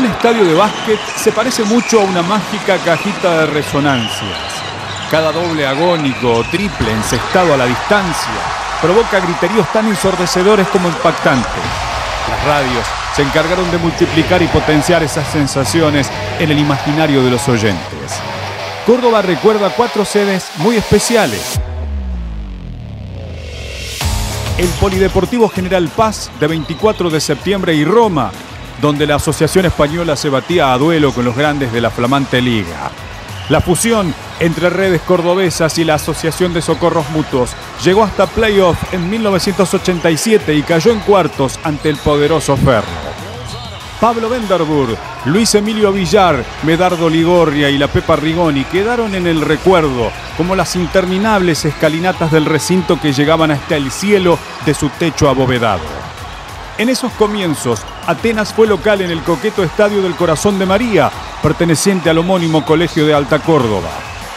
Un estadio de básquet se parece mucho a una mágica cajita de resonancias. Cada doble agónico o triple encestado a la distancia provoca griteríos tan ensordecedores como impactantes. Las radios se encargaron de multiplicar y potenciar esas sensaciones en el imaginario de los oyentes. Córdoba recuerda cuatro sedes muy especiales. El Polideportivo General Paz de 24 de septiembre y Roma, donde la Asociación Española se batía a duelo con los grandes de la flamante liga. La fusión entre redes cordobesas y la Asociación de Socorros Mutuos llegó hasta playoff en 1987 y cayó en cuartos ante el poderoso Ferro. Pablo Venderbur, Luis Emilio Villar, Medardo Ligorria y la Pepa Rigoni quedaron en el recuerdo como las interminables escalinatas del recinto que llegaban hasta el cielo de su techo abovedado. En esos comienzos, Atenas fue local en el coqueto Estadio del Corazón de María, perteneciente al homónimo Colegio de Alta Córdoba.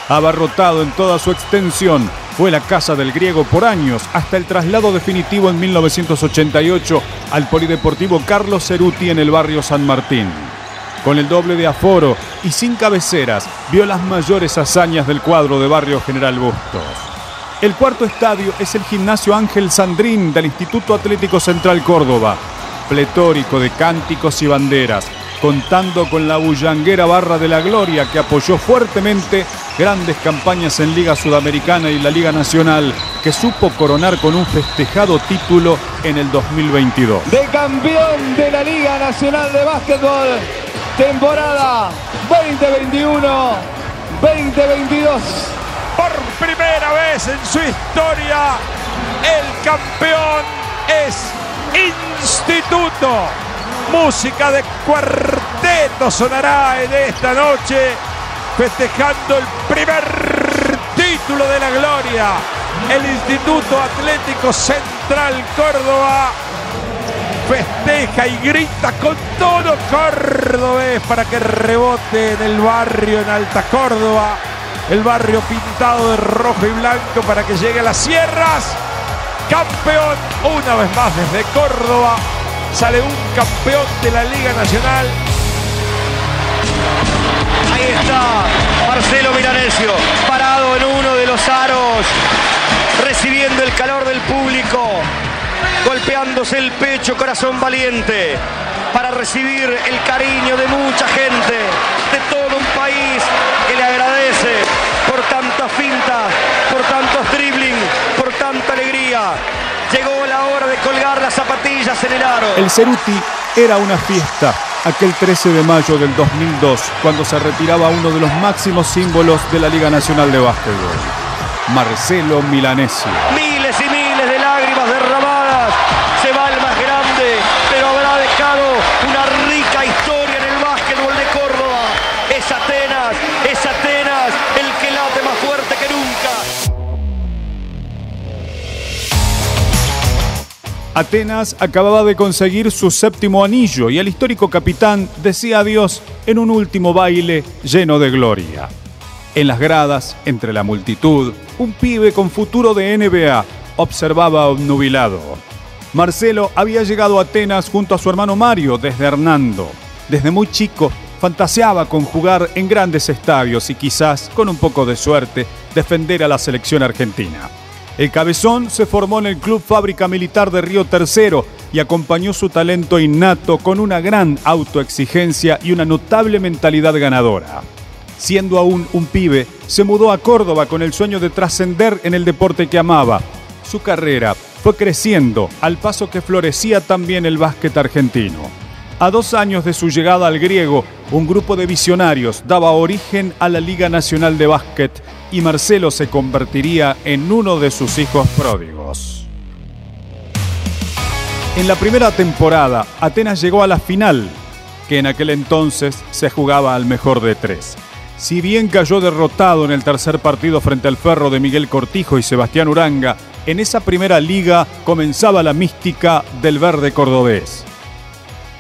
Abarrotado en toda su extensión, fue la casa del griego por años, hasta el traslado definitivo en 1988 al Polideportivo Carlos Ceruti en el barrio San Martín. Con el doble de aforo y sin cabeceras, vio las mayores hazañas del cuadro de Barrio General Bustos. El cuarto estadio es el Gimnasio Ángel Sandrín del Instituto Atlético Central Córdoba, pletórico de cánticos y banderas, contando con la bullanguera Barra de la Gloria que apoyó fuertemente grandes campañas en Liga Sudamericana y la Liga Nacional que supo coronar con un festejado título en el 2022. De campeón de la Liga Nacional de Básquetbol, temporada 2021-2022. Vez en su historia, el campeón es Instituto. Música de cuarteto sonará en esta noche, festejando el primer título de la gloria. El Instituto Atlético Central Córdoba festeja y grita con todo cordobés para que rebote en el barrio en Alta Córdoba. El barrio pintado de rojo y blanco para que llegue a las sierras. Campeón una vez más desde Córdoba. Sale un campeón de la Liga Nacional. Ahí está Marcelo Milanesio, parado en uno de los aros, recibiendo el calor del público, golpeándose el pecho, corazón valiente, para recibir el cariño de mucha gente, de todo un país las zapatillas en el aro. El Ceruti era una fiesta aquel 13 de mayo del 2002, cuando se retiraba uno de los máximos símbolos de la Liga Nacional de Básquetbol, Marcelo Milanesio. Miles Atenas acababa de conseguir su séptimo anillo y el histórico capitán decía adiós en un último baile lleno de gloria. En las gradas, entre la multitud, un pibe con futuro de NBA observaba obnubilado. Marcelo había llegado a Atenas junto a su hermano Mario desde Hernando. Desde muy chico fantaseaba con jugar en grandes estadios y quizás, con un poco de suerte, defender a la selección argentina. El cabezón se formó en el Club Fábrica Militar de Río Tercero y acompañó su talento innato con una gran autoexigencia y una notable mentalidad ganadora. Siendo aún un pibe, se mudó a Córdoba con el sueño de trascender en el deporte que amaba. Su carrera fue creciendo al paso que florecía también el básquet argentino. A dos años de su llegada al griego, un grupo de visionarios daba origen a la Liga Nacional de Básquet y Marcelo se convertiría en uno de sus hijos pródigos. En la primera temporada, Atenas llegó a la final, que en aquel entonces se jugaba al mejor de tres. Si bien cayó derrotado en el tercer partido frente al Ferro de Miguel Cortijo y Sebastián Uranga, en esa primera liga comenzaba la mística del verde cordobés.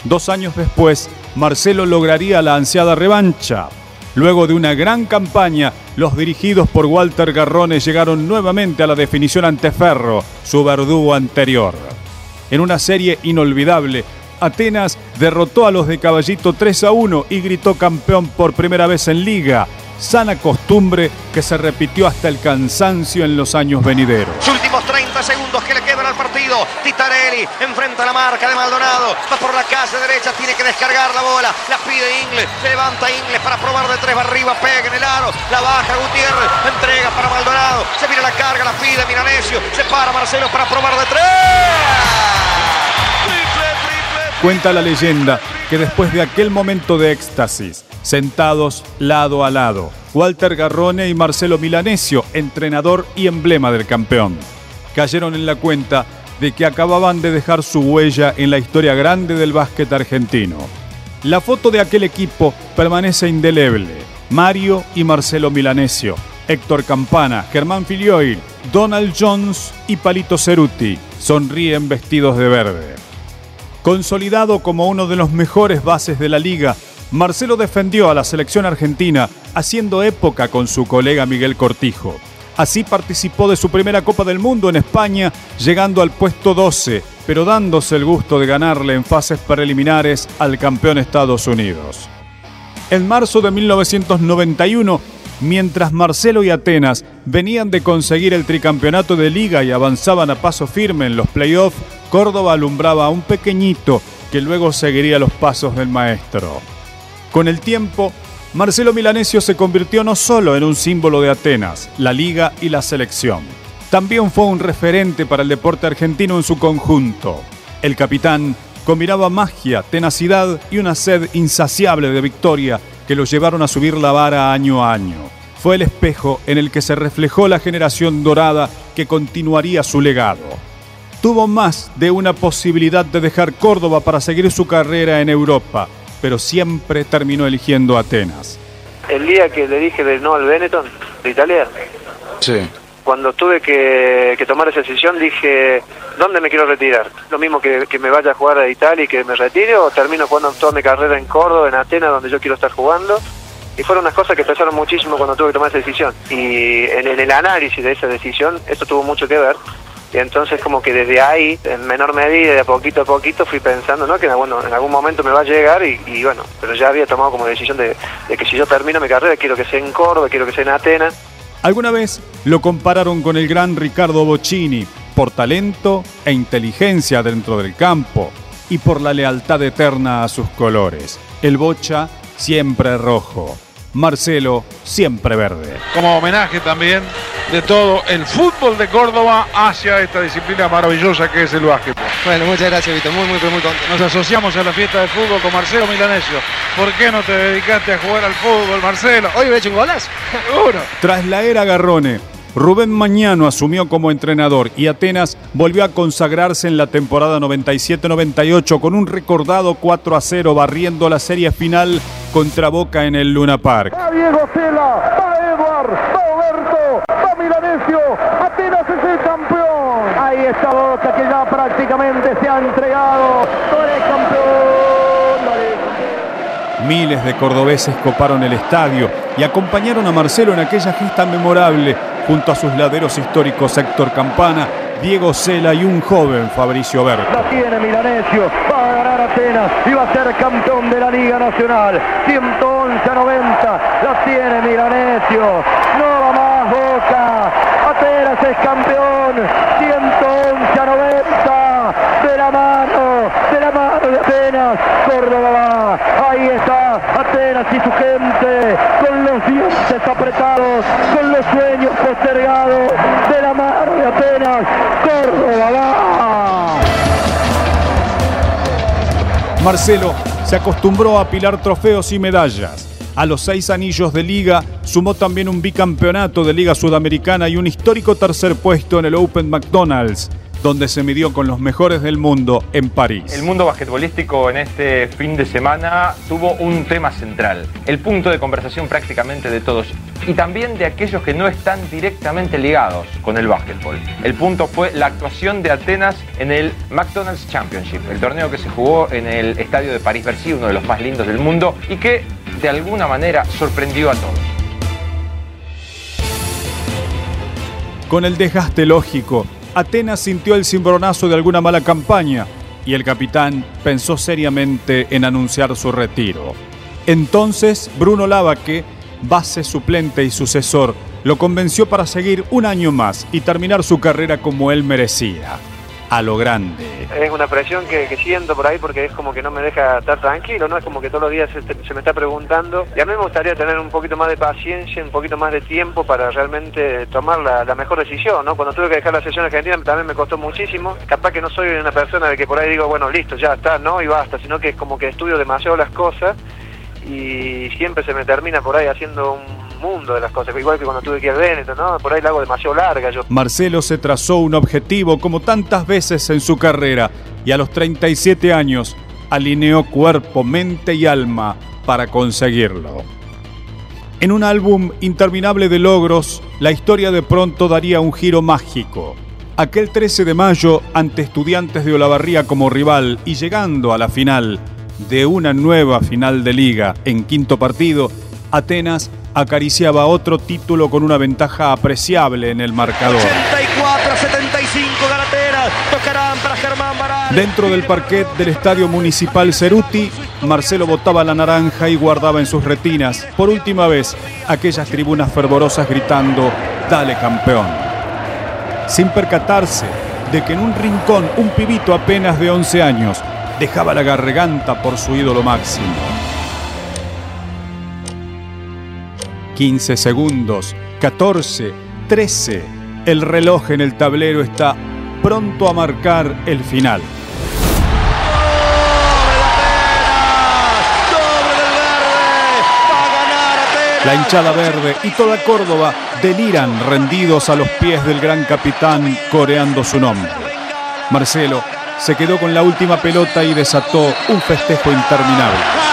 Dos años después, Marcelo lograría la ansiada revancha. Luego de una gran campaña, los dirigidos por Walter Garrone llegaron nuevamente a la definición ante Ferro, su verdugo anterior. En una serie inolvidable, Atenas derrotó a los de Caballito 3 a 1 y gritó campeón por primera vez en liga. Sana costumbre que se repitió hasta el cansancio en los años venideros. Últimos 30 segundos que le quedan al partido. Titarelli enfrenta la marca de Maldonado. Va por la calle derecha, tiene que descargar la bola. La pide Ingles, se levanta Ingles para probar de tres arriba, pega en el aro. La baja Gutiérrez, entrega para Maldonado. Se viene la carga, la pide Milanesio. Se para Marcelo para probar de tres. Cuenta la leyenda que después de aquel momento de éxtasis, sentados lado a lado, Walter Garrone y Marcelo Milanesio, entrenador y emblema del campeón, cayeron en la cuenta de que acababan de dejar su huella en la historia grande del básquet argentino. La foto de aquel equipo permanece indeleble. Mario y Marcelo Milanesio, Héctor Campana, Germán Filioil, Donald Jones y Palito Ceruti sonríen vestidos de verde. Consolidado como uno de los mejores bases de la liga, Marcelo defendió a la selección argentina haciendo época con su colega Miguel Cortijo. Así participó de su primera Copa del Mundo en España, llegando al puesto 12, pero dándose el gusto de ganarle en fases preliminares al campeón Estados Unidos. En marzo de 1991, mientras Marcelo y Atenas venían de conseguir el tricampeonato de liga y avanzaban a paso firme en los playoffs, Córdoba alumbraba a un pequeñito que luego seguiría los pasos del maestro. Con el tiempo, Marcelo Milanesio se convirtió no solo en un símbolo de Atenas, la liga y la selección, también fue un referente para el deporte argentino en su conjunto. El capitán combinaba magia, tenacidad y una sed insaciable de victoria que lo llevaron a subir la vara año a año. Fue el espejo en el que se reflejó la generación dorada que continuaría su legado tuvo más de una posibilidad de dejar Córdoba para seguir su carrera en Europa, pero siempre terminó eligiendo Atenas. El día que le dije de no al Benetton, de Italia, sí. cuando tuve que, tomar esa decisión dije, ¿dónde me quiero retirar? Lo mismo que, me vaya a jugar a Italia y que me retire, o termino jugando toda mi carrera en Córdoba, en Atenas, donde yo quiero estar jugando. Y fueron unas cosas que pesaron muchísimo cuando tuve que tomar esa decisión. Y en el análisis de esa decisión, esto tuvo mucho que ver, y entonces como que desde ahí, en menor medida, de poquito a poquito, fui pensando ¿no? que bueno, en algún momento me va a llegar y, bueno, pero ya había tomado como decisión de, que si yo termino mi carrera, quiero que sea en Córdoba, quiero que sea en Atenas. Alguna vez lo compararon con el gran Ricardo Bocini, por talento e inteligencia dentro del campo y por la lealtad eterna a sus colores. El Bocha siempre rojo, Marcelo siempre verde. Como homenaje también de todo el fútbol de Córdoba hacia esta disciplina maravillosa que es el básquetbol. Bueno, muchas gracias, Vito. Muy, muy, muy contento. Nos asociamos a la fiesta de fútbol con Marcelo Milanesio. ¿Por qué no te dedicaste a jugar al fútbol, Marcelo? Hoy me he hecho un golazo. Seguro. Tras la era Garrone, Rubén Mañano asumió como entrenador y Atenas volvió a consagrarse en la temporada 97-98 con un recordado 4 a 0 barriendo la serie final contra Boca en el Luna Park. Va Diego Cela, va Edward, va Oberto, va Milanesio, Atenas es el campeón. Ahí está Boca que ya prácticamente se ha entregado. el campeón. Miles de cordobeses coparon el estadio y acompañaron a Marcelo en aquella gesta memorable junto a sus laderos históricos Héctor Campana, Diego Cela y un joven Fabricio Berto. La tiene Milanesio, va a ganar Atenas y va a ser campeón de la Liga Nacional. 111 a 90, la tiene Milanesio. No va más Boca. Atenas es campeón. 111 a 90 de la mano, de la mano de Atenas. Córdoba va. Ahí está Atenas y su gente Marcelo se acostumbró a apilar trofeos y medallas. A los seis anillos de liga sumó también un bicampeonato de Liga Sudamericana y un histórico tercer puesto en el Open McDonald's donde se midió con los mejores del mundo en París. El mundo basquetbolístico en este fin de semana tuvo un tema central, el punto de conversación prácticamente de todos y también de aquellos que no están directamente ligados con el básquetbol. El punto fue la actuación de Atenas en el McDonald's Championship, el torneo que se jugó en el estadio de París-Bercy, uno de los más lindos del mundo y que de alguna manera sorprendió a todos. Con el desgaste lógico Atenas sintió el cimbronazo de alguna mala campaña, y el capitán pensó seriamente en anunciar su retiro. Entonces Bruno Lavaque, base suplente y sucesor, lo convenció para seguir un año más y terminar su carrera como él merecía a lo grande. Es una presión que, siento por ahí porque es como que no me deja estar tranquilo, ¿no? Es como que todos los días se, me está preguntando. Y a mí me gustaría tener un poquito más de paciencia, un poquito más de tiempo para realmente tomar la, mejor decisión, ¿no? Cuando tuve que dejar la sesión argentina también me costó muchísimo. Capaz que no soy una persona de que por ahí digo, bueno, listo, ya está, ¿no? Y basta, sino que es como que estudio demasiado las cosas y siempre se me termina por ahí haciendo un mundo de las cosas, igual que cuando tuve que ir al Benetton, ¿no? Por ahí la hago demasiado larga. Marcelo se trazó un objetivo como tantas veces en su carrera y a los 37 años alineó cuerpo, mente y alma para conseguirlo. En un álbum interminable de logros, la historia de pronto daría un giro mágico. Aquel 13 de mayo, ante estudiantes de Olavarría como rival y llegando a la final de una nueva final de liga en quinto partido, Atenas acariciaba otro título con una ventaja apreciable en el marcador. 84 75 tocarán para Germán Dentro del parquet del Estadio Municipal Ceruti, Marcelo botaba la naranja y guardaba en sus retinas, por última vez, aquellas tribunas fervorosas gritando, dale campeón. Sin percatarse de que en un rincón un pibito apenas de 11 años dejaba la garganta por su ídolo máximo. 15 segundos, 14, 13. El reloj en el tablero está pronto a marcar el final. La hinchada verde y toda Córdoba deliran rendidos a los pies del gran capitán coreando su nombre. Marcelo se quedó con la última pelota y desató un festejo interminable.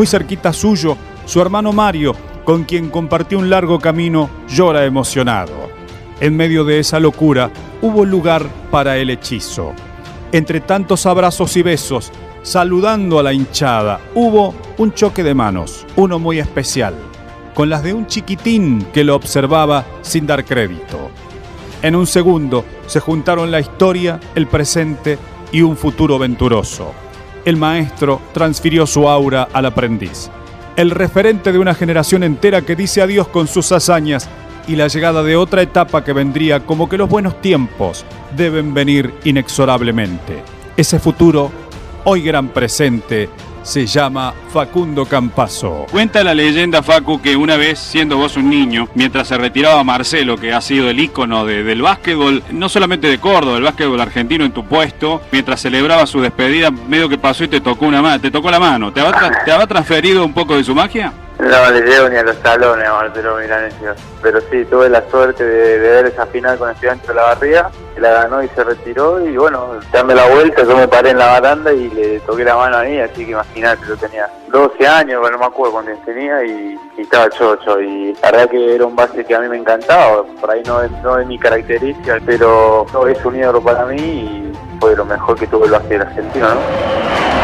Muy cerquita suyo, su hermano Mario, con quien compartió un largo camino, llora emocionado. En medio de esa locura hubo lugar para el hechizo. Entre tantos abrazos y besos, saludando a la hinchada, hubo un choque de manos, uno muy especial con las de un chiquitín que lo observaba sin dar crédito. En un segundo se juntaron la historia, el presente y un futuro venturoso. El maestro transfirió su aura al aprendiz. El referente de una generación entera que dice adiós con sus hazañas y la llegada de otra etapa que vendría como que los buenos tiempos deben venir inexorablemente. Ese futuro, hoy gran presente, se llama Facundo Campazo. Cuenta la leyenda, Facu, que una vez, siendo vos un niño, mientras se retiraba Marcelo, que ha sido el ícono del básquetbol, no solamente de Córdoba, el básquetbol argentino en tu puesto, mientras celebraba su despedida, medio que pasó y te tocó una mano, te tocó la mano. ¿Te habrá, ¿Te transferido un poco de su magia? No le llego ni a los talones a Marcelo Milanesio. Pero sí, tuve la suerte de, ver esa final con Estudiante de la Barriga, que la ganó y se retiró. Y bueno, dame la vuelta, yo me paré en la baranda y le toqué la mano a mí, así que imagínate, yo tenía 12 años, no me acuerdo cuánto tenía, y, estaba chocho. Y la verdad que era un base que a mí me encantaba, por ahí no es, no es mi característica, pero es un ídolo para mí y fue lo mejor que tuvo el básquet argentino, ¿no?